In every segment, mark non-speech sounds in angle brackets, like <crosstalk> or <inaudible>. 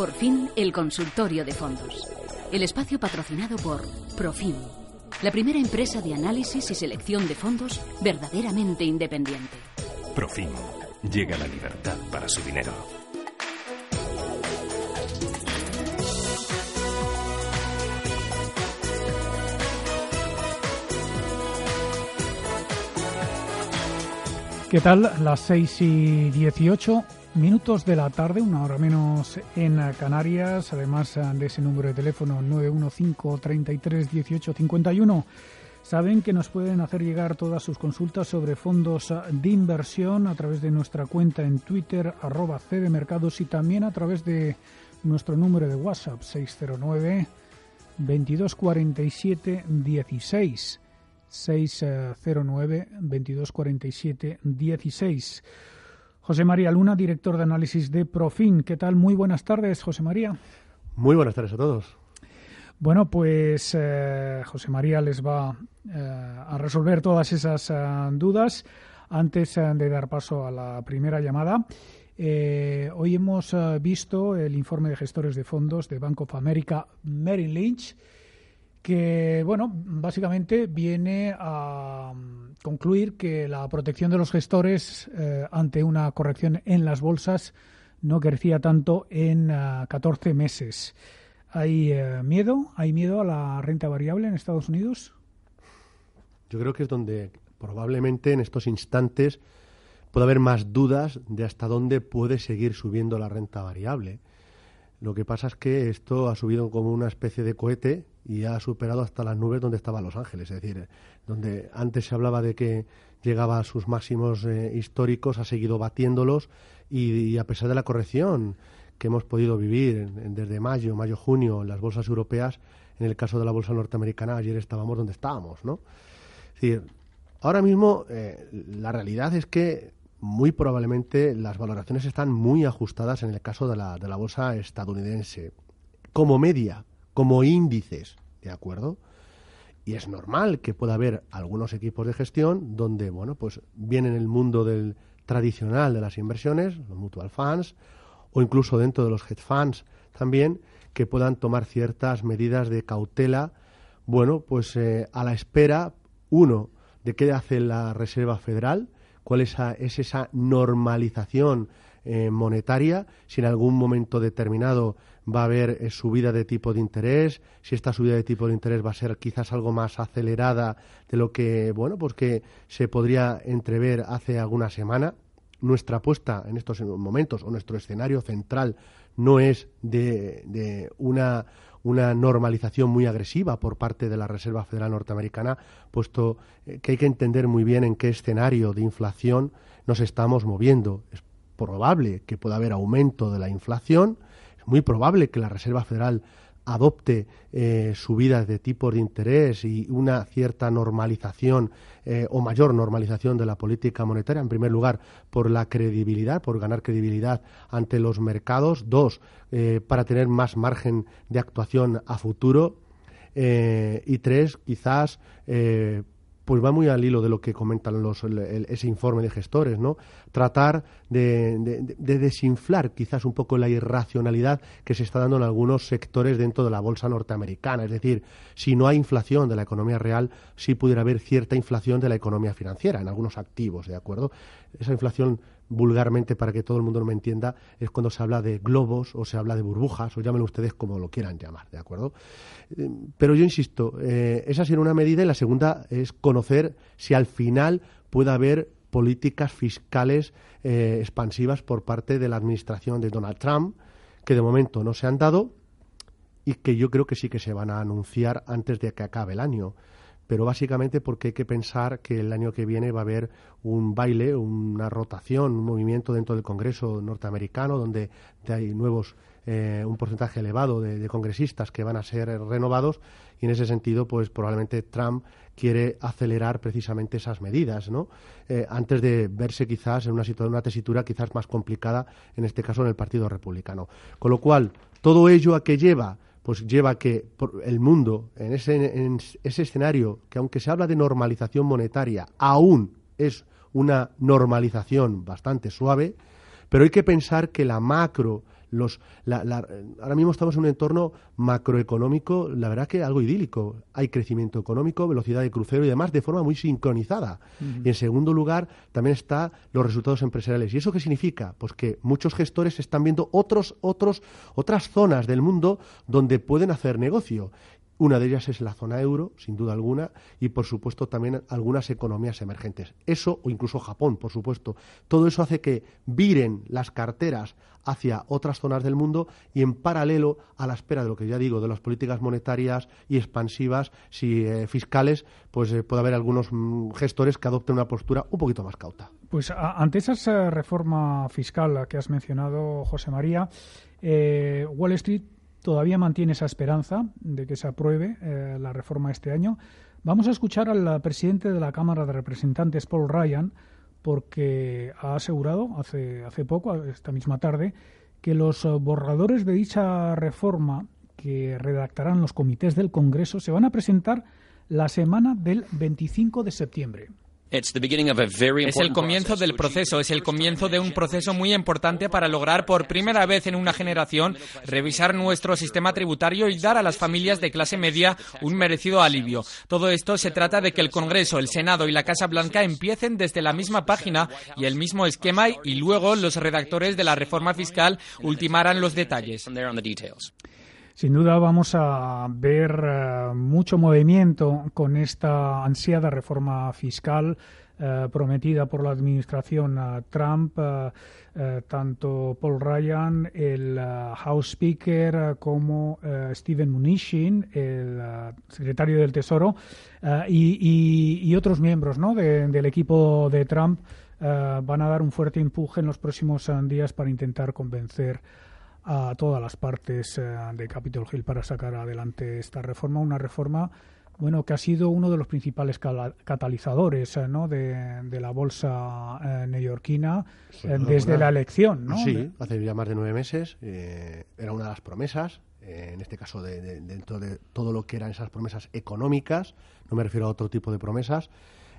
Por fin, el consultorio de fondos. El espacio patrocinado por Profim, la primera empresa de análisis y selección de fondos verdaderamente independiente. Profim. Llega la libertad para su dinero. ¿Qué tal? Las 6 y 18 minutos de la tarde, una hora menos en Canarias, además de ese número de teléfono 915 33 18 51. Saben que nos pueden hacer llegar todas sus consultas sobre fondos de inversión a través de nuestra cuenta en Twitter, arroba cdmercados y también a través de nuestro número de WhatsApp 609 2247 16. 609 2247 16. José María Luna, director de análisis de Profin. ¿Qué tal? Muy buenas tardes, José María. Muy buenas tardes a todos. Bueno, pues eh, José María les va eh, a resolver todas esas eh, dudas. Antes de dar paso a la primera llamada, hoy hemos visto el informe de gestores de fondos de Bank of America Merrill Lynch que, bueno, básicamente viene a mm, concluir que la protección de los gestores eh, ante una corrección en las bolsas no crecía tanto en 14 ah, meses. ¿Hay eh, miedo? ¿Hay miedo a la renta variable en Estados Unidos? Yo creo que es donde probablemente en estos instantes puede haber más dudas de hasta dónde puede seguir subiendo la renta variable. Lo que pasa es que esto ha subido como una especie de cohete y ha superado hasta las nubes donde estaba Los Ángeles. Es decir, donde antes se hablaba de que llegaba a sus máximos eh, históricos, ha seguido batiéndolos y, a pesar de la corrección que hemos podido vivir desde mayo, mayo-junio en las bolsas europeas, en el caso de la bolsa norteamericana, ayer estábamos donde estábamos, ¿no? Es decir, ahora mismo eh, la realidad es que muy probablemente las valoraciones están muy ajustadas en el caso de la, de la bolsa estadounidense. Como media, como índices, ¿de acuerdo? Y es normal que pueda haber algunos equipos de gestión donde, bueno, pues vienen el mundo del tradicional de las inversiones, los mutual funds, o incluso dentro de los hedge funds también, que puedan tomar ciertas medidas de cautela, bueno, pues eh, a la espera, uno, de qué hace la Reserva Federal, cuál es, esa normalización eh, monetaria, si en algún momento determinado va a haber eh, subida de tipo de interés, si esta subida de tipo de interés va a ser quizás algo más acelerada de lo que, bueno, pues que se podría entrever hace alguna semana. Nuestra apuesta en estos momentos o nuestro escenario central no es de una una normalización muy agresiva por parte de la Reserva Federal Norteamericana, puesto eh, que hay que entender muy bien en qué escenario de inflación nos estamos moviendo. Es probable que pueda haber aumento de la inflación, muy probable que la Reserva Federal adopte eh, subidas de tipos de interés y una cierta normalización eh, o mayor normalización de la política monetaria, en primer lugar, por la credibilidad, por ganar credibilidad ante los mercados. Dos, eh, para tener más margen de actuación a futuro. y tres, quizás pues va muy al hilo de lo que comentan los, ese informe de gestores, ¿no? Tratar de, desinflar quizás un poco la irracionalidad que se está dando en algunos sectores dentro de la bolsa norteamericana. Es decir, si no hay inflación de la economía real, sí pudiera haber cierta inflación de la economía financiera en algunos activos, ¿de acuerdo? Esa inflación vulgarmente para que todo el mundo me entienda, es cuando se habla de globos o se habla de burbujas, o llámenlo ustedes como lo quieran llamar, ¿de acuerdo? Eh, pero yo insisto, eh, esa sería una medida y la segunda es conocer si al final puede haber políticas fiscales eh, expansivas por parte de la administración de Donald Trump, que de momento no se han dado y que yo creo que sí que se van a anunciar antes de que acabe el año pero básicamente porque hay que pensar que el año que viene va a haber un baile, una rotación, un movimiento dentro del Congreso norteamericano donde hay nuevos eh, un porcentaje elevado de, congresistas que van a ser renovados y en ese sentido pues probablemente Trump quiere acelerar precisamente esas medidas ¿no? Eh, antes de verse quizás en una, una tesitura quizás más complicada en este caso en el Partido Republicano con lo cual todo ello a que lleva pues lleva que el mundo en ese, ese escenario que aunque se habla de normalización monetaria, aún es una normalización bastante suave, pero hay que pensar que la macro, los, ahora mismo estamos en un entorno macroeconómico, la verdad que algo idílico. Hay crecimiento económico, velocidad de crucero y demás de forma muy sincronizada. Y en segundo lugar, también están los resultados empresariales. ¿Y eso qué significa? Pues que muchos gestores están viendo otros, otros, otras zonas del mundo donde pueden hacer negocio. Una de ellas es la zona euro, sin duda alguna, y por supuesto también algunas economías emergentes. Eso, o incluso Japón, por supuesto. Todo eso hace que viren las carteras hacia otras zonas del mundo y en paralelo a la espera de lo que ya digo, de las políticas monetarias y expansivas, si eh, fiscales, pues eh, puede haber algunos mm, gestores que adopten una postura un poquito más cauta. Pues ante esa eh, reforma fiscal que has mencionado, José María, Wall Street todavía mantiene esa esperanza de que se apruebe eh, la reforma este año. Vamos a escuchar al presidente de la Cámara de Representantes, Paul Ryan, porque ha asegurado hace, hace poco, esta misma tarde, que los borradores de dicha reforma que redactarán los comités del Congreso se van a presentar la semana del 25 de septiembre. Es el comienzo del proceso, es el comienzo de un proceso muy importante para lograr por primera vez en una generación revisar nuestro sistema tributario y dar a las familias de clase media un merecido alivio. Todo esto se trata de que el Congreso, el Senado y la Casa Blanca empiecen desde la misma página y el mismo esquema y luego los redactores de la reforma fiscal ultimaran los detalles. Sin duda vamos a ver eh, mucho movimiento con esta ansiada reforma fiscal eh, prometida por la administración eh, Trump. tanto Paul Ryan, el House Speaker, como Steven Mnuchin, el secretario del Tesoro, y, otros miembros del equipo de Trump van a dar un fuerte empuje en los próximos días para intentar convencer a todas las partes eh, de Capitol Hill para sacar adelante esta reforma, una reforma bueno que ha sido uno de los principales catalizadores eh, ¿no? de, la bolsa eh, neoyorquina desde la elección. ¿no? Sí, hace ya más de nueve meses era una de las promesas, en este caso de, dentro de todo lo que eran esas promesas económicas, no me refiero a otro tipo de promesas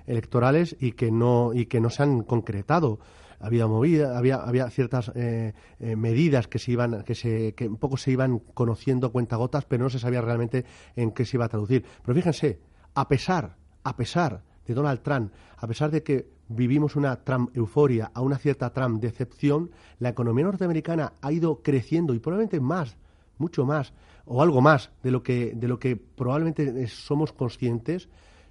electorales y que no y que no se han concretado había movida, había, había ciertas eh, eh, medidas que se iban, que se, que un poco se iban conociendo cuentagotas, pero no se sabía realmente en qué se iba a traducir. Pero fíjense, a pesar, a pesar de Donald Trump, a pesar de que vivimos una Trump euforia, a una cierta Trump decepción, la economía norteamericana ha ido creciendo y probablemente más, mucho más, o algo más de lo que, de lo que probablemente somos conscientes.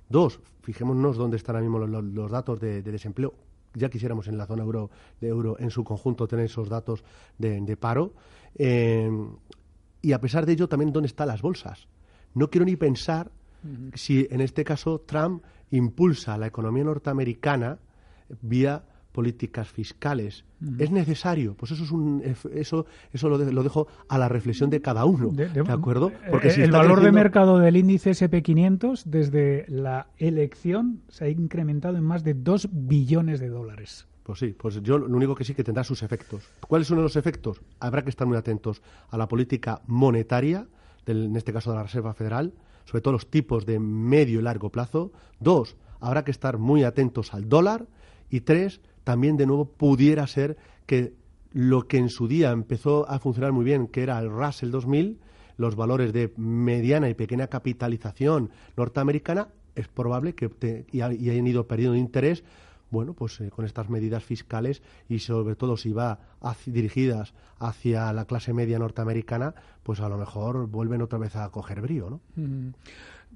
Dos, fijémonos dónde están ahora mismo los, datos de desempleo ya quisiéramos en la zona euro, de euro en su conjunto tener esos datos de, paro. Eh, y a pesar de ello, también dónde están las bolsas. No quiero ni pensar si en este caso Trump impulsa la economía norteamericana vía políticas fiscales. ¿Es necesario? Pues eso es un eso eso lo, dejo a la reflexión de cada uno, ¿de, acuerdo? Eh, Porque si el valor de mercado del índice SP500 desde la elección se ha incrementado en más de 2 billones de dólares. Pues sí, pues yo lo único que sí que tendrá sus efectos. ¿Cuáles son los efectos? Habrá que estar muy atentos a la política monetaria, en este caso de la Reserva Federal, sobre todo los tipos de medio y largo plazo. Dos, habrá que estar muy atentos al dólar. Y tres, también de nuevo pudiera ser que lo que en su día empezó a funcionar muy bien, que era el Russell 2000, los valores de mediana y pequeña capitalización norteamericana, es probable que y, hayan ido perdiendo interés bueno, pues eh, con estas medidas fiscales y sobre todo si va dirigidas hacia la clase media norteamericana, pues a lo mejor vuelven otra vez a coger brío, ¿no? Mm.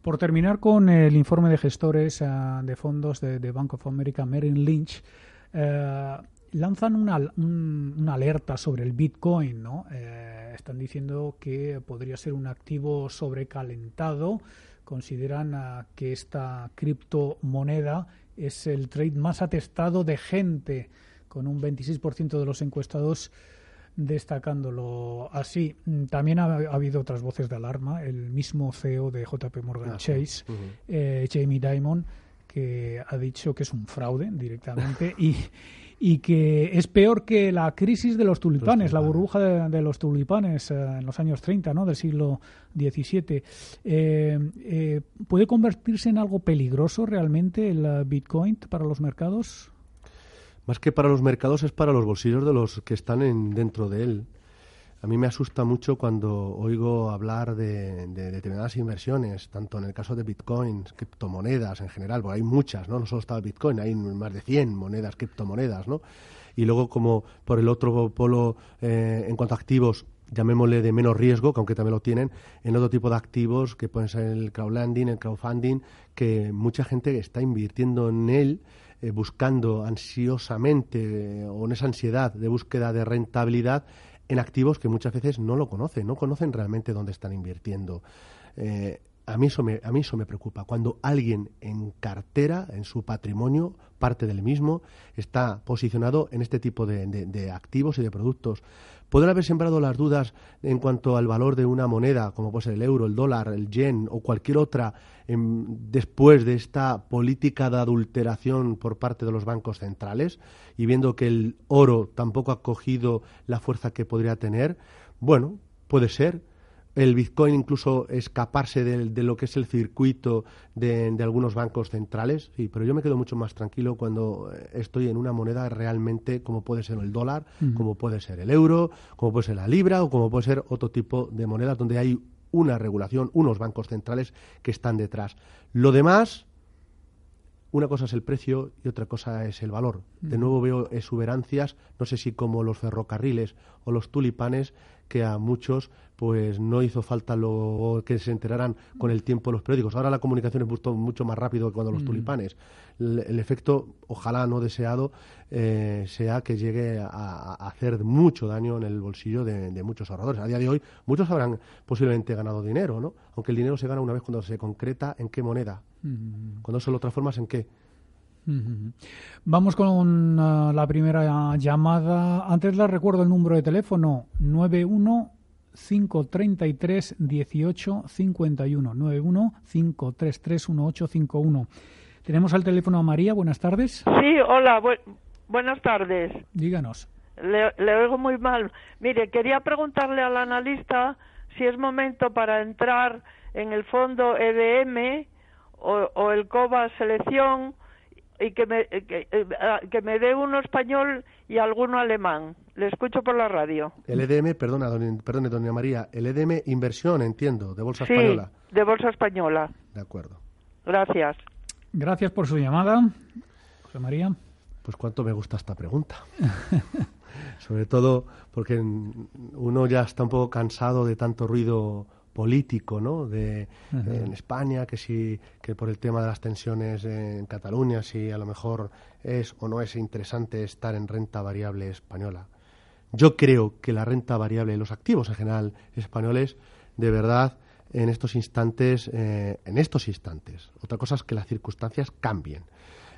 Por terminar con el informe de gestores ah, de fondos de, de Bank of America, Merrill Lynch, eh, lanzan una, una, alerta sobre el Bitcoin, ¿no? Eh, están diciendo que podría ser un activo sobrecalentado consideran que esta criptomoneda es el trade más atestado de gente, con un 26% de los encuestados destacándolo así. También ha, habido otras voces de alarma. El mismo CEO de JP Morgan ah, Chase, eh, Jamie Dimon, que ha dicho que es un fraude directamente y, y que es peor que la crisis de los tulipanes, la burbuja de, los tulipanes eh, en los años 30 ¿no? del siglo XVII. Eh, ¿Puede convertirse en algo peligroso realmente el Bitcoin para los mercados? más que para los mercados es para los bolsillos de los que están en, dentro de él. A mí me asusta mucho cuando oigo hablar de, determinadas inversiones, tanto en el caso de bitcoins, criptomonedas en general, porque hay muchas, ¿no? No solo está el bitcoin, hay más de 100 monedas, criptomonedas, ¿no? Y luego como por el otro polo, eh, en cuanto a activos, llamémosle de menos riesgo, que aunque también lo tienen, en otro tipo de activos que pueden ser el crowdlending, el crowdfunding, que mucha gente está invirtiendo en él eh, buscando ansiosamente o en esa ansiedad de búsqueda de rentabilidad en activos que muchas veces no lo conocen, no conocen realmente dónde están invirtiendo. Eh, a mí, eso me, a mí eso me preocupa. Cuando alguien en cartera, en su patrimonio, parte del mismo, está posicionado en este tipo de activos y de productos Podrá haber sembrado las dudas en cuanto al valor de una moneda, como puede ser el euro, el dólar, el yen o cualquier otra, después de esta política de adulteración por parte de los bancos centrales y viendo que el oro tampoco ha cogido la fuerza que podría tener. Bueno, puede ser el Bitcoin incluso escaparse de, lo que es el circuito de, algunos bancos centrales, sí, pero yo me quedo mucho más tranquilo cuando eh, estoy en una moneda realmente como puede ser el dólar, como puede ser el euro, como puede ser la libra o como puede ser otro tipo de monedas donde hay una regulación, unos bancos centrales que están detrás. Lo demás, una cosa es el precio y otra cosa es el valor. De nuevo veo exuberancias, no sé si como los ferrocarriles o los tulipanes, que a muchos pues no hizo falta lo que se enteraran con el tiempo los periódicos. Ahora la comunicación es mucho, mucho más rápido que cuando los mm. tulipanes. El, efecto, ojalá no deseado, eh, sea que llegue a, hacer mucho daño en el bolsillo de, muchos ahorradores. A día de hoy, muchos habrán posiblemente ganado dinero, ¿no? Aunque el dinero se gana una vez cuando se concreta en qué moneda. Mm. Cuando se lo transformas en qué. Vamos con uh, la primera llamada. Antes les recuerdo el número de teléfono 91 533 18 51 91 533 1851. Tenemos al teléfono a María. Buenas tardes. Sí, hola. buenas tardes. Díganos. Le, oigo muy mal. Mire, quería preguntarle al analista si es momento para entrar en el fondo EDM o, o el COBA Selección y que me, eh, que, eh, ah, que me dé uno español y alguno alemán. Le escucho por la radio. El EDM, perdona, perdone, doña María, el EDM inversión, entiendo, de Bolsa Española. de Bolsa Española. De acuerdo. Gracias. Gracias por su llamada, José María. Pues cuánto me gusta esta pregunta. <laughs> Sobre todo porque uno ya está un poco cansado de tanto ruido político ¿no? de, en España, que si que por el tema de las tensiones en Cataluña, si a lo mejor es o no es interesante estar en renta variable española. Yo creo que la renta variable, los activos en general españoles, de verdad, en estos instantes, eh, en estos instantes, otra cosa es que las circunstancias cambien.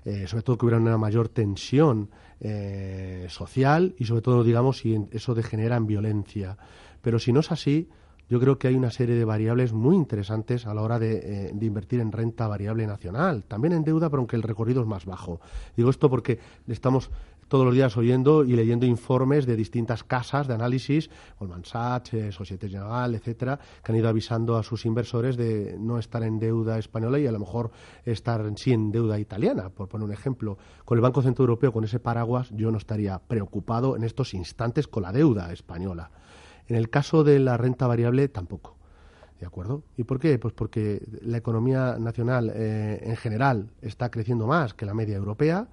Eh, sobre todo que hubiera una mayor tensión eh, social y sobre todo, digamos, si eso degenera en violencia. Pero si no es así, yo creo que hay una serie de variables muy interesantes a la hora de, eh, invertir en renta variable nacional, también en deuda, pero aunque el recorrido es más bajo. Digo esto porque estamos todos los días oyendo y leyendo informes de distintas casas de análisis, Goldman Sachs, eh, Societe General, etcétera, que han ido avisando a sus inversores de no estar en deuda española y a lo mejor estar sí en deuda italiana, por poner un ejemplo. Con el Banco Central Europeo, con ese paraguas, yo no estaría preocupado en estos instantes con la deuda española. En el caso de la renta variable, tampoco. ¿De acuerdo? ¿Y por qué? Pues porque la economía nacional eh, en general está creciendo más que la media europea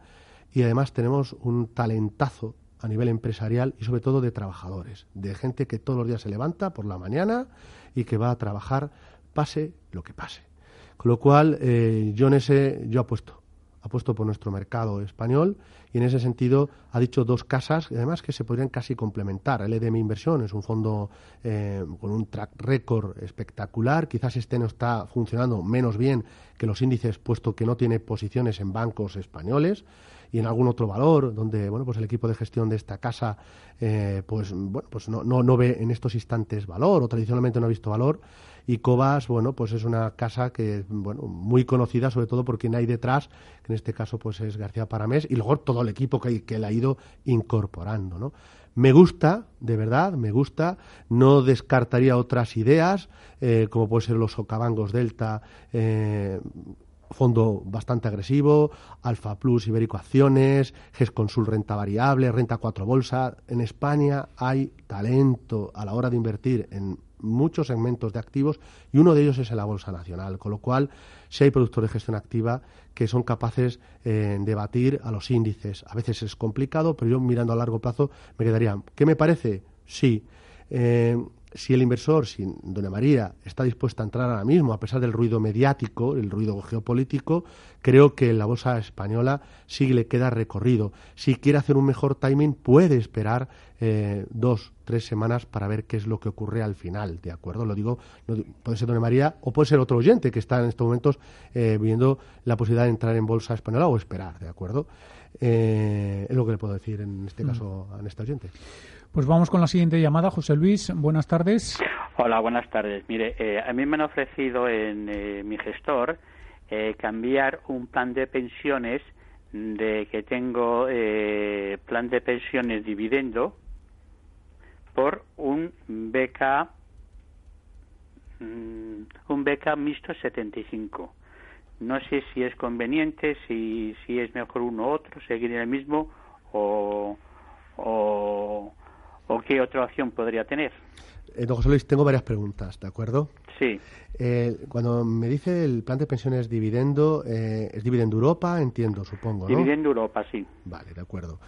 y además tenemos un talentazo a nivel empresarial y sobre todo de trabajadores, de gente que todos los días se levanta por la mañana y que va a trabajar pase lo que pase. Con lo cual, eh, yo en ese, yo apuesto puesto por nuestro mercado español y en ese sentido ha dicho dos casas, además que se podrían casi complementar. El EDM Inversión es un fondo eh, con un track record espectacular, quizás este no está funcionando menos bien que los índices, puesto que no tiene posiciones en bancos españoles. Y en algún otro valor donde bueno pues el equipo de gestión de esta casa eh, pues bueno pues no, no, no ve en estos instantes valor o tradicionalmente no ha visto valor y Cobas, bueno, pues es una casa que, bueno, muy conocida sobre todo por quien hay detrás, que en este caso pues es García Paramés, y luego todo el equipo que, que le ha ido incorporando, ¿no? Me gusta, de verdad, me gusta. No descartaría otras ideas, eh, como puede ser los socavangos Delta, eh, fondo bastante agresivo, Alfa Plus, Ibérico Acciones, GES Consul Renta Variable, Renta 4 Bolsa. En España hay talento a la hora de invertir en muchos segmentos de activos y uno de ellos es en la Bolsa Nacional, con lo cual si hay productos de gestión activa que son capaces eh, de batir a los índices. A veces es complicado, pero yo mirando a largo plazo me quedaría, ¿qué me parece? Sí. Eh, si el inversor, si Doña María está dispuesta a entrar ahora mismo, a pesar del ruido mediático, el ruido geopolítico, creo que en la bolsa española sí le queda recorrido. Si quiere hacer un mejor timing, puede esperar eh, dos, tres semanas para ver qué es lo que ocurre al final, ¿de acuerdo? Lo digo, puede ser Doña María o puede ser otro oyente que está en estos momentos eh, viendo la posibilidad de entrar en bolsa española o esperar, ¿de acuerdo? Eh, es lo que le puedo decir en este mm. caso a este oyente. Pues vamos con la siguiente llamada. José Luis, buenas tardes. Hola, buenas tardes. Mire, eh, a mí me han ofrecido en eh, mi gestor eh, cambiar un plan de pensiones de que tengo plan de pensiones dividendo por un beca mm, un beca mixto 75. No sé si es conveniente, si, si es mejor uno u otro, seguir en el mismo o, o ¿O qué otra opción podría tener? Eh, don José Luis, tengo varias preguntas, ¿de acuerdo? Sí. Eh, cuando me dice el plan de pensiones dividendo, eh, ¿es dividendo Europa? Entiendo, supongo, ¿no? Dividendo Europa, sí. Vale, de acuerdo.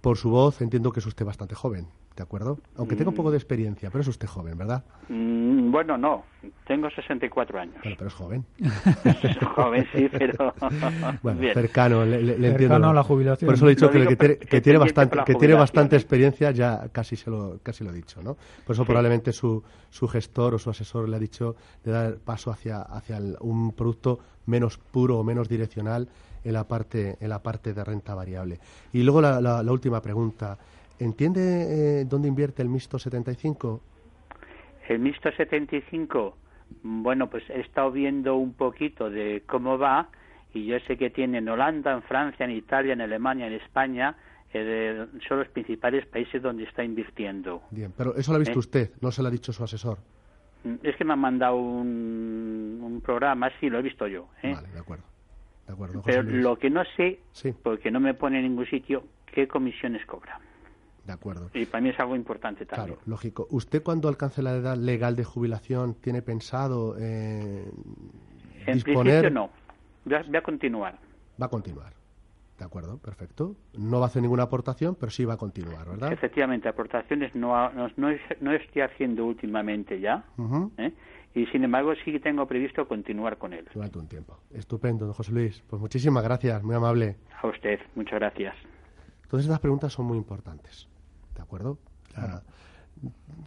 por su voz entiendo que es usted bastante joven. ¿De acuerdo? Aunque tenga un poco de experiencia, pero es usted joven, ¿verdad? Mm, bueno, no, tengo 64 años. Bueno, pero es joven. <laughs> joven, sí, pero... <laughs> bueno, cercano, le, le, cercano a la jubilación. Por eso le he dicho que, que, tiene, bastante, que tiene bastante experiencia, ya casi, se lo, casi lo he dicho, ¿no? Por eso probablemente su, su gestor o su asesor le ha dicho de dar paso hacia, hacia un producto menos puro o menos direccional en la parte, en la parte de renta variable. Y luego la, la última pregunta. ¿Entiende eh, dónde invierte el Mixto 75? El Mixto 75, bueno, pues he estado viendo un poquito de cómo va y yo sé que tiene en Holanda, en Francia, en Italia, en Alemania, en España, eh, son los principales países donde está invirtiendo. Bien, pero eso lo ha visto ¿Eh? usted, no se lo ha dicho su asesor. Mm, es que me han mandado un, un programa, sí, lo he visto yo. Vale, de acuerdo. De acuerdo pero lo que no sé, porque no me pone en ningún sitio, qué comisiones cobra. De acuerdo. Y para mí es algo importante también. Claro, lógico. ¿Usted cuando alcance la edad legal de jubilación tiene pensado eh, en principio no. Voy a, continuar. Va a continuar. De acuerdo, perfecto. No va a hacer ninguna aportación, pero sí va a continuar, ¿verdad? Efectivamente, aportaciones no, no, no, estoy haciendo últimamente ya. ¿eh? Y sin embargo, sí tengo previsto continuar con él. Durante un tiempo. Estupendo, don José Luis. Pues muchísimas gracias, muy amable. A usted, muchas gracias. Todas estas preguntas son muy importantes. ¿De acuerdo?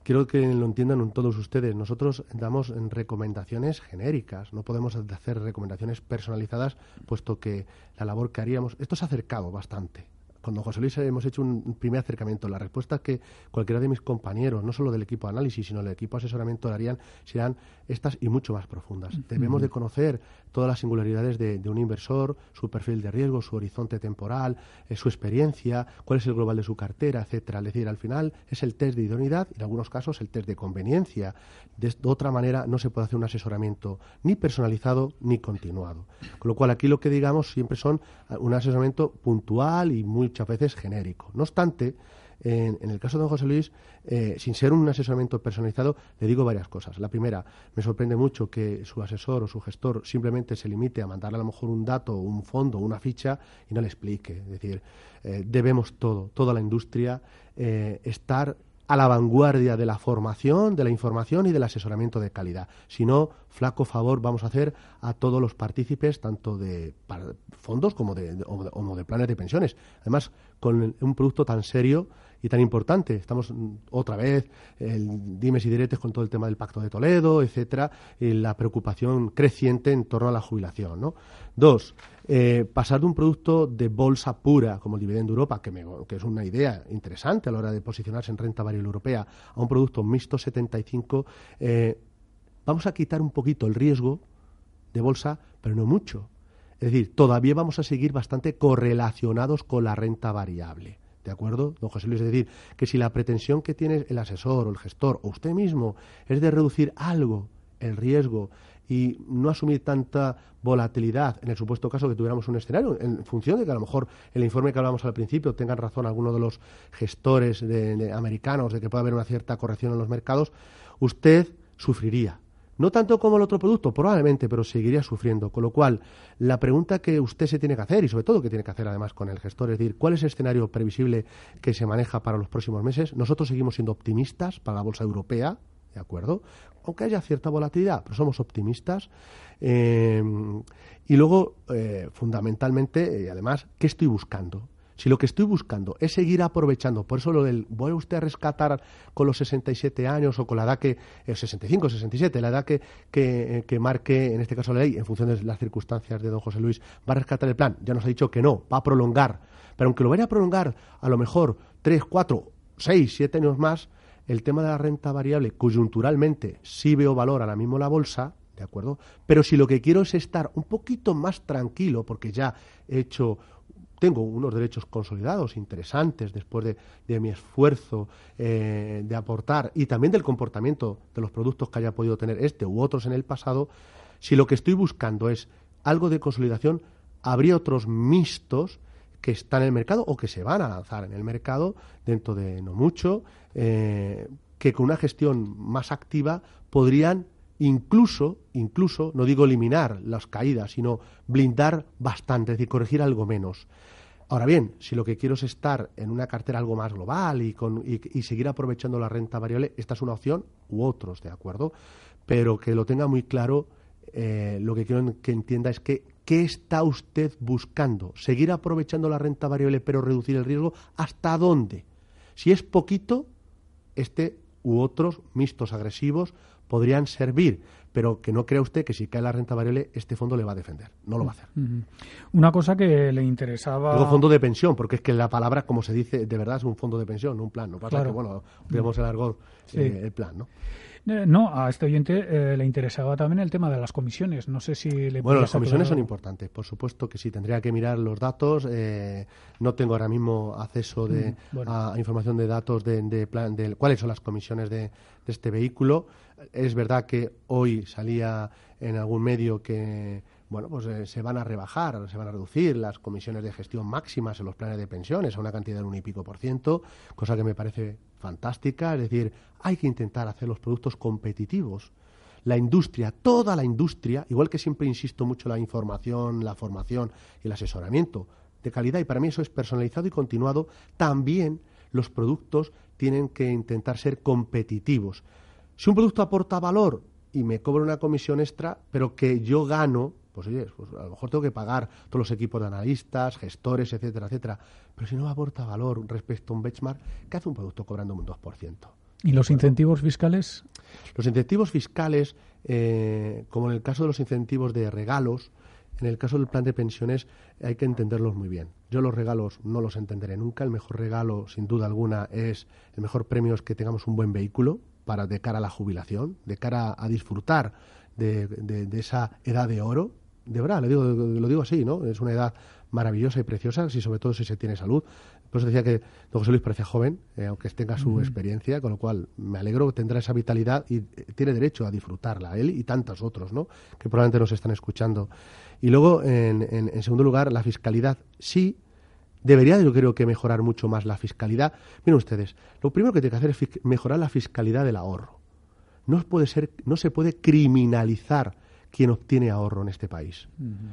quiero que lo entiendan todos ustedes. Nosotros damos recomendaciones genéricas, no podemos hacer recomendaciones personalizadas, puesto que la labor que haríamos. Esto se ha acercado bastante cuando José Luis hemos hecho un primer acercamiento, la respuesta que cualquiera de mis compañeros, no solo del equipo de análisis, sino del equipo de asesoramiento, darían serán estas y mucho más profundas. Debemos de conocer todas las singularidades de, un inversor, su perfil de riesgo, su horizonte temporal, eh, su experiencia, cuál es el global de su cartera, etcétera. Es decir, al final es el test de idoneidad y en algunos casos el test de conveniencia. De, otra manera no se puede hacer un asesoramiento ni personalizado ni continuado. Con lo cual aquí lo que digamos siempre son eh, un asesoramiento puntual y muchas veces genérico. No obstante, en, el caso de don José Luis, eh, sin ser un asesoramiento personalizado, le digo varias cosas. La primera, me sorprende mucho que su asesor o su gestor simplemente se limite a mandarle a lo mejor un dato, un fondo, una ficha y no le explique. Es decir, eh, debemos todo, toda la industria, eh, estar a la vanguardia de la formación, de la información y del asesoramiento de calidad. Si no, flaco favor vamos a hacer a todos los partícipes, tanto de fondos como de, de planes de pensiones. Además, con un producto tan serio y tan importante. Estamos mm, otra vez el dimes y diretes con todo el tema del Pacto de Toledo, etcétera, y la preocupación creciente en torno a la jubilación. ¿no? Dos, eh, pasar de un producto de bolsa pura como el dividendo Europa, que, que, es una idea interesante a la hora de posicionarse en renta variable europea, a un producto mixto 75, eh, vamos a quitar un poquito el riesgo de bolsa, pero no mucho. Es decir, todavía vamos a seguir bastante correlacionados con la renta variable. ¿De acuerdo, don José Luis? Es decir, que si la pretensión que tiene el asesor o el gestor o usted mismo es de reducir algo el riesgo y no asumir tanta volatilidad en el supuesto caso que tuviéramos un escenario, en función de que a lo mejor el informe que hablamos al principio tengan razón algunos de los gestores americanos de que pueda haber una cierta corrección en los mercados, usted sufriría no tanto como el otro producto, probablemente, pero seguiría sufriendo. Con lo cual, la pregunta que usted se tiene que hacer, y sobre todo que tiene que hacer además con el gestor, es decir, ¿cuál es el escenario previsible que se maneja para los próximos meses? Nosotros seguimos siendo optimistas para la bolsa europea, ¿de acuerdo? Aunque haya cierta volatilidad, pero somos optimistas. Eh, y luego, eh, fundamentalmente, y además, ¿qué estoy buscando? Si lo que estoy buscando es seguir aprovechando, por eso lo del voy a usted a rescatar con los 67 años o con la edad que, el 65, 67, la edad que, que, que, marque, en este caso la ley, en función de las circunstancias de don José Luis, va a rescatar el plan. Ya nos ha dicho que no, va a prolongar. Pero aunque lo vaya a prolongar a lo mejor 3, 4, 6, 7 años más, el tema de la renta variable, coyunturalmente sí veo valor ahora mismo la bolsa, ¿de acuerdo? Pero si lo que quiero es estar un poquito más tranquilo, porque ya he hecho tengo unos derechos consolidados interesantes después de, mi esfuerzo eh, de aportar y también del comportamiento de los productos que haya podido tener este u otros en el pasado, si lo que estoy buscando es algo de consolidación, habría otros mixtos que están en el mercado o que se van a lanzar en el mercado dentro de no mucho, eh, que con una gestión más activa podrían incluso, incluso, no digo eliminar las caídas, sino blindar bastante, es decir, corregir algo menos. Ahora bien, si lo que quiero es estar en una cartera algo más global y, con, y, seguir aprovechando la renta variable, esta es una opción u otros, ¿de acuerdo? Pero que lo tenga muy claro, eh, lo que quiero que entienda es que ¿qué está usted buscando? ¿Seguir aprovechando la renta variable pero reducir el riesgo? ¿Hasta dónde? Si es poquito, este u otros mixtos agresivos podrían servir, pero que no crea usted que si cae la renta variable este fondo le va a defender. No lo va a hacer. Una cosa que le interesaba. Fondo de pensión, porque es que la palabra, como se dice, de verdad es un fondo de pensión, no un plan. No pasa que, bueno, tenemos el argor, eh, el plan, ¿no? Eh, no, a este oyente eh, le interesaba también el tema de las comisiones. No sé si le Bueno, las comisiones son importantes. Por supuesto que sí, tendría que mirar los datos. Eh, no tengo ahora mismo acceso de, mm, a, información de datos de, plan, de cuáles son las comisiones de, este vehículo. Es verdad que hoy salía en algún medio que bueno, pues se van a rebajar, se van a reducir las comisiones de gestión máximas en los planes de pensiones a una cantidad de un y pico por ciento, cosa que me parece fantástica. Es decir, hay que intentar hacer los productos competitivos. La industria, toda la industria, igual que siempre insisto mucho la información, la formación y el asesoramiento de calidad, y para mí eso es personalizado y continuado, también los productos tienen que intentar ser competitivos. Si un producto aporta valor y me cobra una comisión extra, pero que yo gano pues oye, pues a lo mejor tengo que pagar todos los equipos de analistas, gestores, etcétera, etcétera. Pero si no aporta valor respecto a un benchmark, ¿qué hace un producto cobrando un 2%? ¿Y los incentivos fiscales? Los incentivos fiscales, eh, como en el caso de los incentivos de regalos, en el caso del plan de pensiones hay que entenderlos muy bien. Yo los regalos no los entenderé nunca. El mejor regalo, sin duda alguna, es el mejor premio es que tengamos un buen vehículo para de cara a la jubilación, de cara a disfrutar de, esa edad de oro. De verdad, lo digo, lo digo así, ¿no? Es una edad maravillosa y preciosa, si sobre todo si se tiene salud. Por eso decía que don José Luis parecía joven, eh, aunque tenga su experiencia, con lo cual me alegro que tendrá esa vitalidad y eh, tiene derecho a disfrutarla, él y tantos otros, ¿no? Que probablemente nos están escuchando. Y luego, en, en, segundo lugar, la fiscalidad. Sí, debería yo creo que mejorar mucho más la fiscalidad. Miren ustedes, lo primero que tiene que hacer es mejorar la fiscalidad del ahorro. No, puede ser, no se puede criminalizar quien obtiene ahorro en este país.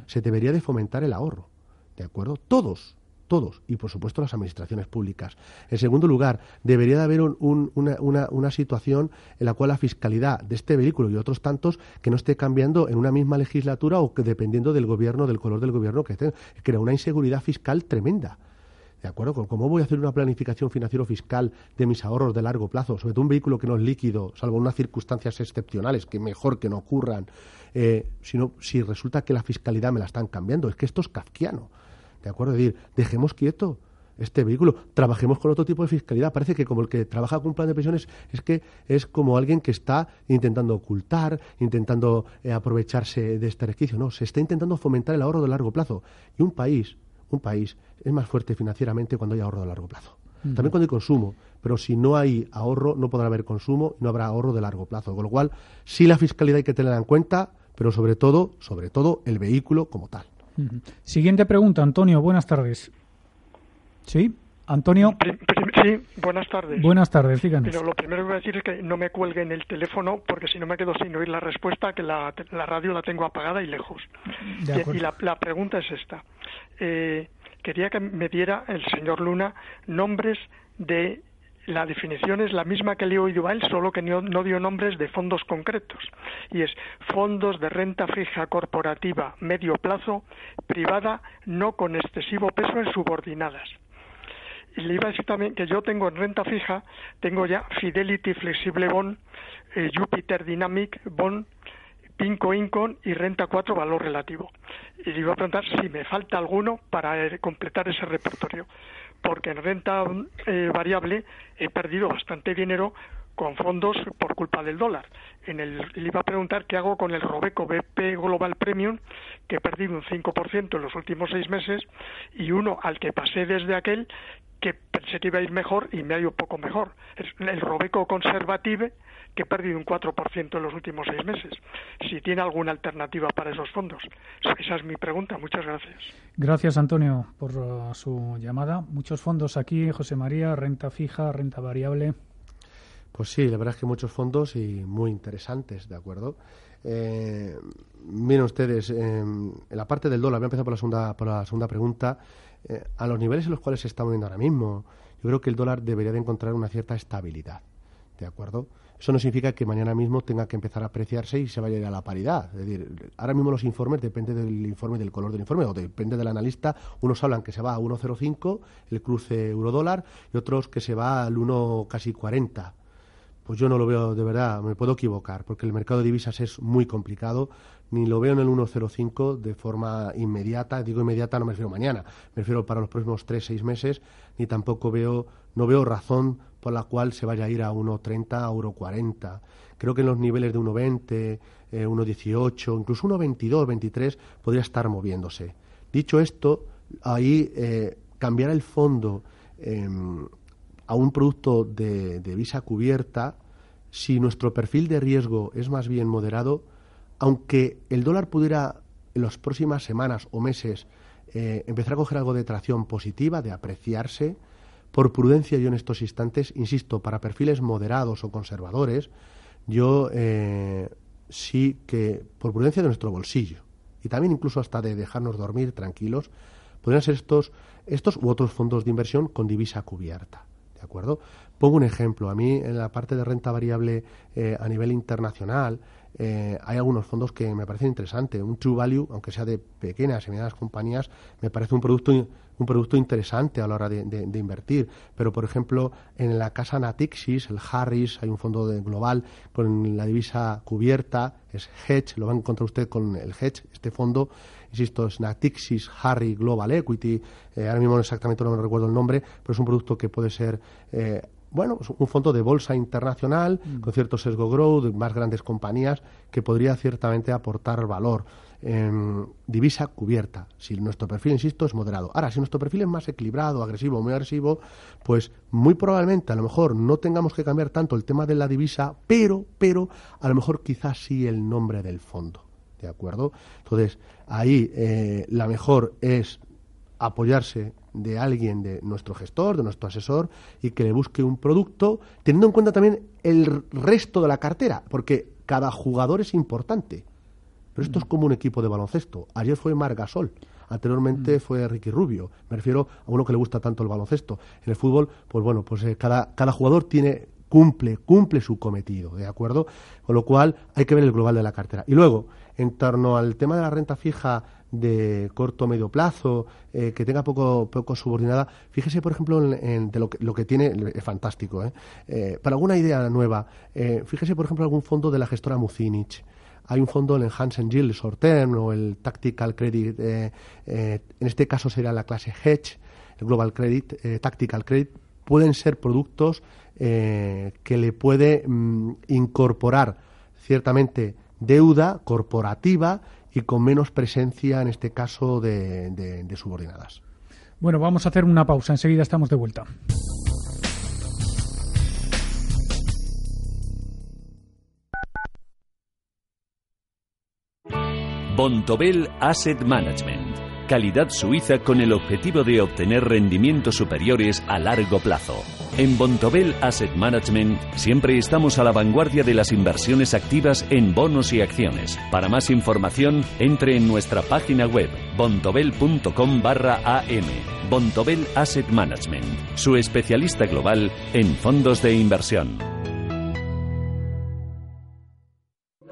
Se debería de fomentar el ahorro, ¿de acuerdo? Todos, todos y por supuesto las administraciones públicas. En segundo lugar, debería de haber una, situación en la cual la fiscalidad de este vehículo y otros tantos que no esté cambiando en una misma legislatura o que dependiendo del gobierno, del color del gobierno que esté, crea una inseguridad fiscal tremenda. ¿De acuerdo? ¿Cómo voy a hacer una planificación financiero-fiscal de mis ahorros de largo plazo? Sobre todo un vehículo que no es líquido, salvo unas circunstancias excepcionales, que mejor que no ocurran, eh, sino si resulta que la fiscalidad me la están cambiando. Es que esto es kafkiano. ¿De acuerdo? Es decir, dejemos quieto este vehículo, trabajemos con otro tipo de fiscalidad. Parece que como el que trabaja con un plan de pensiones es que es como alguien que está intentando ocultar, intentando eh, aprovecharse de este resquicio. No, se está intentando fomentar el ahorro de largo plazo. Y un país, un país es más fuerte financieramente cuando hay ahorro de largo plazo. También cuando hay consumo, pero si no hay ahorro no podrá haber consumo y no habrá ahorro de largo plazo. Con lo cual, sí la fiscalidad hay que tenerla en cuenta, pero sobre todo, sobre todo el vehículo como tal. Siguiente pregunta, Antonio, buenas tardes. ¿Sí? Antonio. Sí, buenas tardes. Buenas tardes, díganos. Pero lo primero que voy a decir es que no me cuelguen el teléfono porque si no me quedo sin oír la respuesta, que la, radio la tengo apagada y lejos. Y, la, la, pregunta es esta. Eh, quería que me diera el señor Luna nombres de la definición es la misma que le he oído a él, solo que no, dio nombres de fondos concretos. Y es fondos de renta fija corporativa medio plazo, privada, no con excesivo peso en subordinadas. Y le iba a decir también que yo tengo en renta fija, tengo ya Fidelity Flexible Bond, eh, Jupiter Dynamic Bond, Pinco Incon y Renta 4 Valor Relativo. Y le iba a preguntar si me falta alguno para eh, completar ese repertorio porque en renta eh, variable he perdido bastante dinero con fondos por culpa del dólar. En el, le iba a preguntar qué hago con el Robeco BP Global Premium, que he perdido un 5% en los últimos seis meses, y uno al que pasé desde aquel que pensé que iba a ir mejor y me ha ido un poco mejor. El Robeco Conservative, que he perdido un 4% en los últimos seis meses. Si tiene alguna alternativa para esos fondos. Esa es mi pregunta. Muchas gracias. Gracias, Antonio, por uh, su llamada. Muchos fondos aquí, José María, renta fija, renta variable. Pues sí, la verdad es que muchos fondos y muy interesantes, ¿de acuerdo? Eh, miren ustedes, en la parte del dólar, voy a empezar por la segunda, por la segunda pregunta. Eh, a los niveles en los cuales se está moviendo ahora mismo, yo creo que el dólar debería de encontrar una cierta estabilidad, ¿de acuerdo? Eso no significa que mañana mismo tenga que empezar a apreciarse y se vaya a ir a la paridad. Es decir, ahora mismo los informes depende del informe, del color del informe, o depende del analista. Unos hablan que se va a 1,05 el cruce euro-dólar y otros que se va al 1 casi 40 pues yo no lo veo de verdad, me puedo equivocar, porque el mercado de divisas es muy complicado, ni lo veo en el 1.05 de forma inmediata, digo inmediata no me refiero mañana, me refiero para los próximos tres, seis meses, ni tampoco veo, no veo razón por la cual se vaya a ir a 1.30, a 1.40. Creo que en los niveles de 1.20, 1.18, eh, incluso 1.22, 23 podría estar moviéndose. Dicho esto, ahí eh, cambiar el fondo em, a un producto de, visa cubierta, si nuestro perfil de riesgo es más bien moderado, aunque el dólar pudiera en las próximas semanas o meses eh, empezar a coger algo de tracción positiva, de apreciarse, por prudencia yo en estos instantes, insisto, para perfiles moderados o conservadores, yo eh, sí que, por prudencia de nuestro bolsillo, y también incluso hasta de dejarnos dormir tranquilos, podrían ser estos, estos u otros fondos de inversión con divisa cubierta. ¿De acuerdo? Pongo un ejemplo. A mí, en la parte de renta variable eh, a nivel internacional, eh, hay algunos fondos que me parecen interesantes. Un True Value, aunque sea de pequeñas y medianas compañías, me parece un producto, un producto interesante a la hora de, invertir. Pero, por ejemplo, en la casa Natixis, el Harris, hay un fondo de global con la divisa cubierta, es Hedge, lo va a encontrar usted con el Hedge, este fondo, insisto, es Natixis Harry Global Equity, eh, ahora mismo exactamente no me recuerdo el nombre, pero es un producto que puede ser eh, bueno, un fondo de bolsa internacional mm. con cierto sesgo growth, de más grandes compañías, que podría ciertamente aportar valor. en divisa cubierta, si nuestro perfil, insisto, es moderado. Ahora, si nuestro perfil es más equilibrado, agresivo, muy agresivo, pues muy probablemente a lo mejor no tengamos que cambiar tanto el tema de la divisa, pero, pero a lo mejor quizás sí el nombre del fondo. ¿De acuerdo? Entonces, ahí eh, la mejor es apoyarse de alguien, de nuestro gestor, de nuestro asesor, y que le busque un producto, teniendo en cuenta también el resto de la cartera, porque cada jugador es importante. Pero esto es como un equipo de baloncesto. Ayer fue Margasol. Anteriormente mm. fue Ricky Rubio. Me refiero a uno que le gusta tanto el baloncesto. En el fútbol, pues bueno, pues eh, cada, cada jugador tiene cumple, cumple su cometido, ¿de acuerdo? Con lo cual hay que ver el global de la cartera. Y luego, en torno al tema de la renta fija de corto o medio plazo, eh, que tenga poco, poco subordinada, fíjese, por ejemplo, en, de lo, que, lo que tiene, es fantástico, ¿eh? eh para alguna idea nueva, fíjese, por ejemplo, algún fondo de la gestora Mucinich. Hay un fondo, el Hansen Yield Short o el Tactical Credit, en este caso sería la clase Hedge, el Global Credit, Tactical Credit, pueden ser productos que le puede mm, incorporar ciertamente deuda corporativa y con menos presencia, en este caso, de, subordinadas. Bueno, vamos a hacer una pausa. Enseguida estamos de vuelta. Bontobel Asset Management calidad suiza con el objetivo de obtener rendimientos superiores a largo plazo. En Bontobel Asset Management siempre estamos a la vanguardia de las inversiones activas en bonos y acciones. Para más información, entre en nuestra página web bontobel.com barra am. Bontobel Asset Management, su especialista global en fondos de inversión.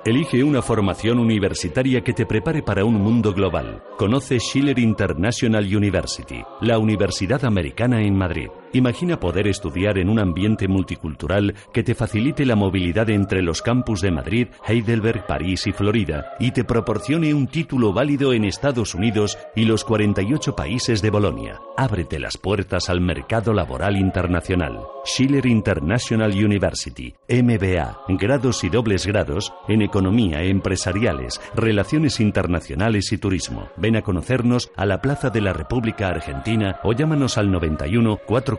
Elige una formación universitaria que te prepare para un mundo global. Conoce Schiller International University, la Universidad Americana en Madrid. Imagina poder estudiar en un ambiente multicultural que te facilite la movilidad entre los campus de Madrid, Heidelberg, París y Florida y te proporcione un título válido en Estados Unidos y los 48 países de Bolonia. Ábrete las puertas al mercado laboral internacional. Schiller International University, MBA, grados y dobles grados en economía, empresariales, relaciones internacionales y turismo. Ven a conocernos a la Plaza de la República Argentina o llámanos al 91 4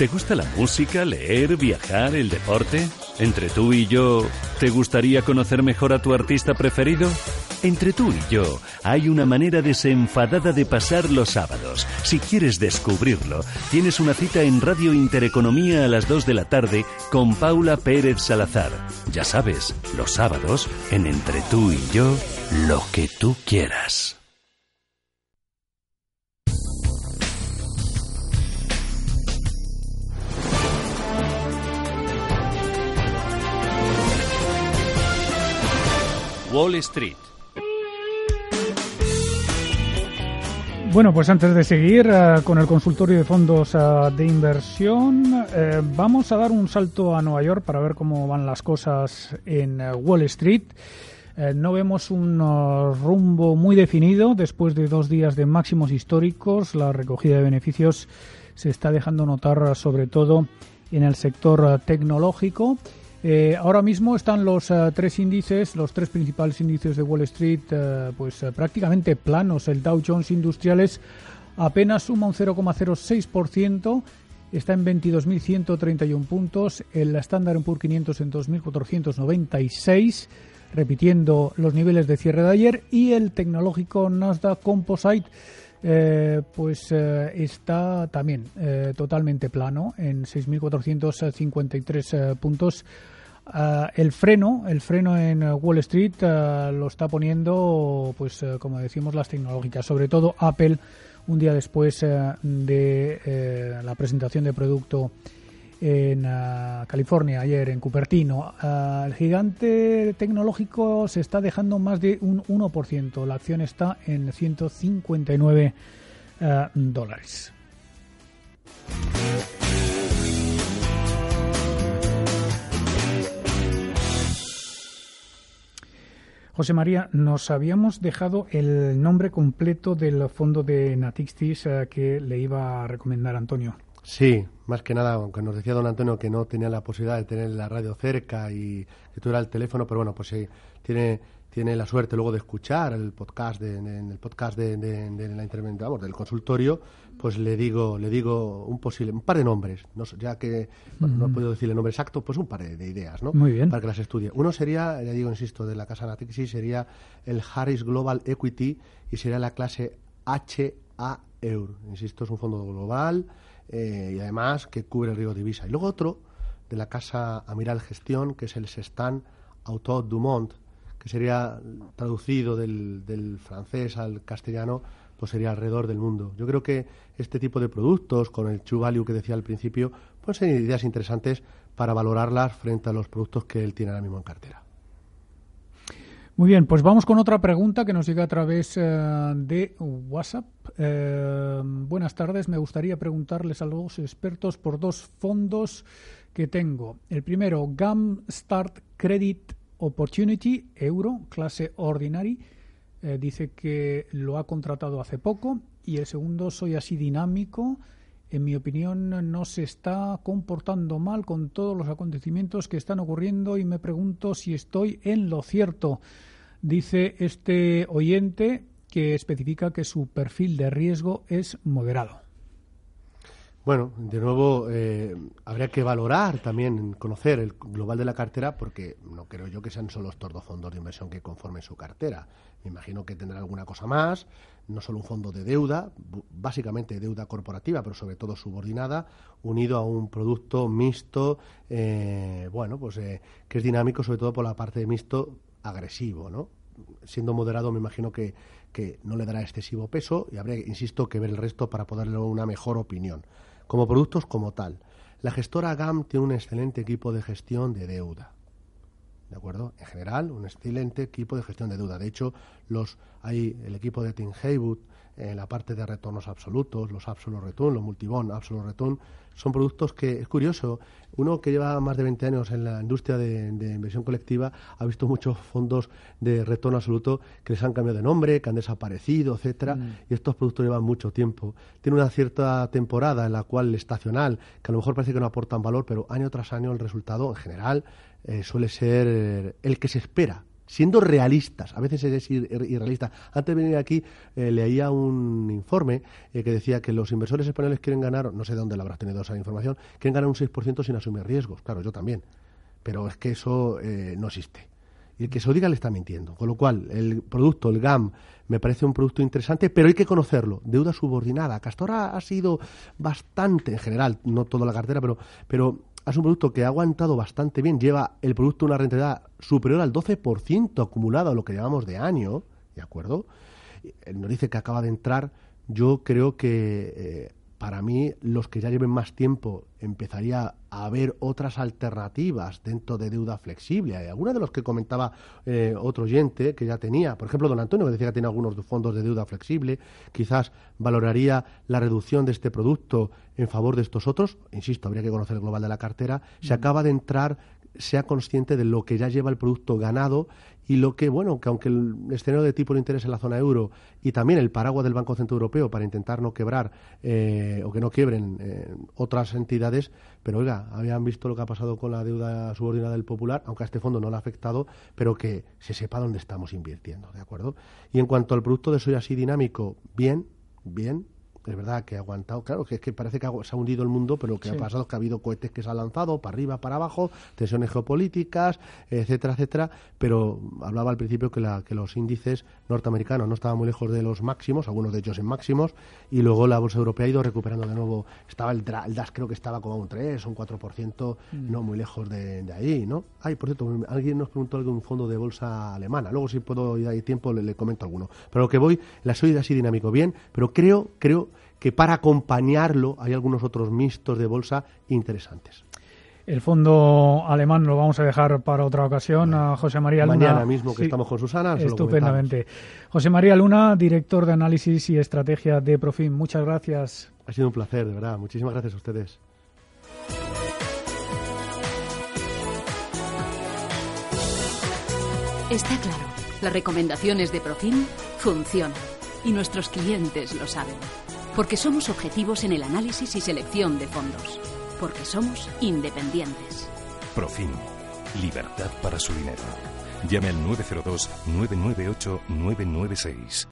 ¿Te gusta la música, leer, viajar, el deporte? Entre tú y yo, ¿te gustaría conocer mejor a tu artista preferido? Entre tú y yo, hay una manera desenfadada de pasar los sábados. Si quieres descubrirlo, tienes una cita en Radio Intereconomía a las 2 de la tarde con Paula Pérez Salazar. Ya sabes, los sábados, en Entre tú y yo, lo que tú quieras. Wall Street. Bueno, pues antes de seguir eh, con el consultorio de fondos eh, de inversión, eh, vamos a dar un salto a Nueva York para ver cómo van las cosas en Wall Street. no vemos un rumbo muy definido después de dos días de máximos históricos. La recogida de beneficios se está dejando notar sobre todo en el sector tecnológico. Eh, ahora mismo están los eh, tres índices, los tres principales índices de Wall Street, eh, pues prácticamente planos. El Dow Jones Industriales apenas suma un 0,06%, está en 22.131 puntos. El Standard Poor's 500 en 2.496, repitiendo los niveles de cierre de ayer. Y el tecnológico Nasdaq Composite pues está también totalmente plano en 6.453 puntos. Ah, el freno, el freno en Wall Street lo está poniendo, pues eh, como decimos, las tecnológicas, sobre todo Apple, un día después eh, de eh, la presentación de producto en ah, California ayer en Cupertino. el gigante tecnológico se está dejando más de un 1%. La acción está en 159 dólares. José María, nos habíamos dejado el nombre completo del fondo de Natixis que le iba a recomendar Antonio. Sí, más que nada, aunque nos decía don Antonio que no tenía la posibilidad de tener la radio cerca y que tuviera el teléfono, pero bueno, pues sí, tiene tiene la suerte luego de escuchar el podcast de, en el podcast de, la intervención del consultorio, pues le digo le digo un posible un par de nombres, no, ya que no he podido decir el nombre exacto, pues un par de, ideas, ¿no? Muy bien. Para que las estudie. Uno sería, ya digo, insisto, de la casa Natixis sería el Harris Global Equity y sería la clase HA Eur. Insisto, es un fondo global eh, y además que cubre el de divisa. Y luego otro de la casa Amiral Gestión, que es el Sestan Auto Dumont, que sería traducido del, del francés al castellano, pues sería alrededor del mundo. Yo creo que este tipo de productos, con el true value que decía al principio, pues son ideas interesantes para valorarlas frente a los productos que él tiene ahora mismo en cartera. Muy bien, pues vamos con otra pregunta que nos llega a través eh, de WhatsApp. Eh, buenas tardes, me gustaría preguntarles a los expertos por dos fondos que tengo. El primero, GAM Start Credit Opportunity Euro, clase Ordinary eh, dice que lo ha contratado hace poco y el segundo soy así dinámico. En mi opinión, no se está comportando mal con todos los acontecimientos que están ocurriendo y me pregunto si estoy en lo cierto. Dice este oyente que especifica que su perfil de riesgo es moderado. Bueno, de nuevo, eh, habría que valorar también, conocer el global de la cartera, porque no creo yo que sean solo estos dos fondos de inversión que conformen su cartera. Me imagino que tendrá alguna cosa más, no solo un fondo de deuda, básicamente deuda corporativa, pero sobre todo subordinada, unido a un producto mixto, eh, bueno, pues eh, que es dinámico, sobre todo por la parte de mixto agresivo, ¿no? Siendo moderado, me imagino que, que no le dará excesivo peso y habría, insisto, que ver el resto para poderle una mejor opinión como productos como tal. La gestora GAM tiene un excelente equipo de gestión de deuda. ¿De acuerdo? En general, un excelente equipo de gestión de deuda. De hecho, los, hay el equipo de Tim Haywood en la parte de retornos absolutos, los absolute return, los multibond absolute return, son productos que, es curioso, uno que lleva más de 20 años en la industria de, inversión colectiva ha visto muchos fondos de retorno absoluto que les han cambiado de nombre, que han desaparecido, etcétera, mm. y estos productos llevan mucho tiempo. Tiene una cierta temporada en la cual el estacional, que a lo mejor parece que no aportan valor, pero año tras año el resultado en general eh, suele ser el que se espera siendo realistas, a veces es irrealista. Antes de venir aquí eh, leía un informe eh, que decía que los inversores españoles quieren ganar, no sé de dónde la habrás tenido esa información, quieren ganar un 6% sin asumir riesgos. Claro, yo también. Pero es que eso eh, no existe. Y el que se lo diga le está mintiendo. Con lo cual, el producto, el GAM, me parece un producto interesante, pero hay que conocerlo. Deuda subordinada. Castora ha sido bastante, en general, no toda la cartera, pero, pero es un producto que ha aguantado bastante bien, lleva el producto una rentabilidad superior al 12% acumulado a lo que llevamos de año, ¿de acuerdo? Nos dice que acaba de entrar, yo creo que eh, para mí, los que ya lleven más tiempo, empezaría a haber otras alternativas dentro de deuda flexible. Hay algunos de los que comentaba eh, otro oyente que ya tenía, por ejemplo, don Antonio, que decía que tiene algunos fondos de deuda flexible, quizás valoraría la reducción de este producto en favor de estos otros. Insisto, habría que conocer el global de la cartera. Se acaba de entrar sea consciente de lo que ya lleva el producto ganado y lo que, bueno, que aunque el escenario de tipo de interés en la zona euro y también el paraguas del Banco Central Europeo para intentar no quebrar eh, o que no quiebren eh, otras entidades, pero oiga, habían visto lo que ha pasado con la deuda subordinada del Popular, aunque a este fondo no le ha afectado, pero que se sepa dónde estamos invirtiendo, ¿de acuerdo? Y en cuanto al producto de soya así dinámico, bien, bien, es verdad que ha aguantado, claro, que es que parece que se ha hundido el mundo, pero lo que ha pasado es que ha habido cohetes que se han lanzado para arriba, para abajo, tensiones geopolíticas, etcétera, etcétera, pero hablaba al principio que, la, que los índices norteamericanos no estaban muy lejos de los máximos, algunos de ellos en máximos, y luego la bolsa europea ha ido recuperando de nuevo, estaba el, DAS creo que estaba como un 3, un 4%, mm. no muy lejos de, ahí, ¿no? Ay, por cierto, alguien nos preguntó algo de un fondo de bolsa alemana, luego si puedo y hay tiempo le, comento alguno, pero lo que voy, la soy así dinámico. Bien, pero creo, creo que para acompañarlo hay algunos otros mixtos de bolsa interesantes. El fondo alemán lo vamos a dejar para otra ocasión. A José María Luna. Mañana mismo que estamos con Susana. Estupendamente. José María Luna, director de análisis y estrategia de Profim. Muchas gracias. Ha sido un placer, de verdad. Muchísimas gracias a ustedes. Está claro. Las recomendaciones de Profim funcionan. Y nuestros clientes lo saben porque somos objetivos en el análisis y selección de fondos, porque somos independientes. Profim, libertad para su dinero. Llame al 902 998 996.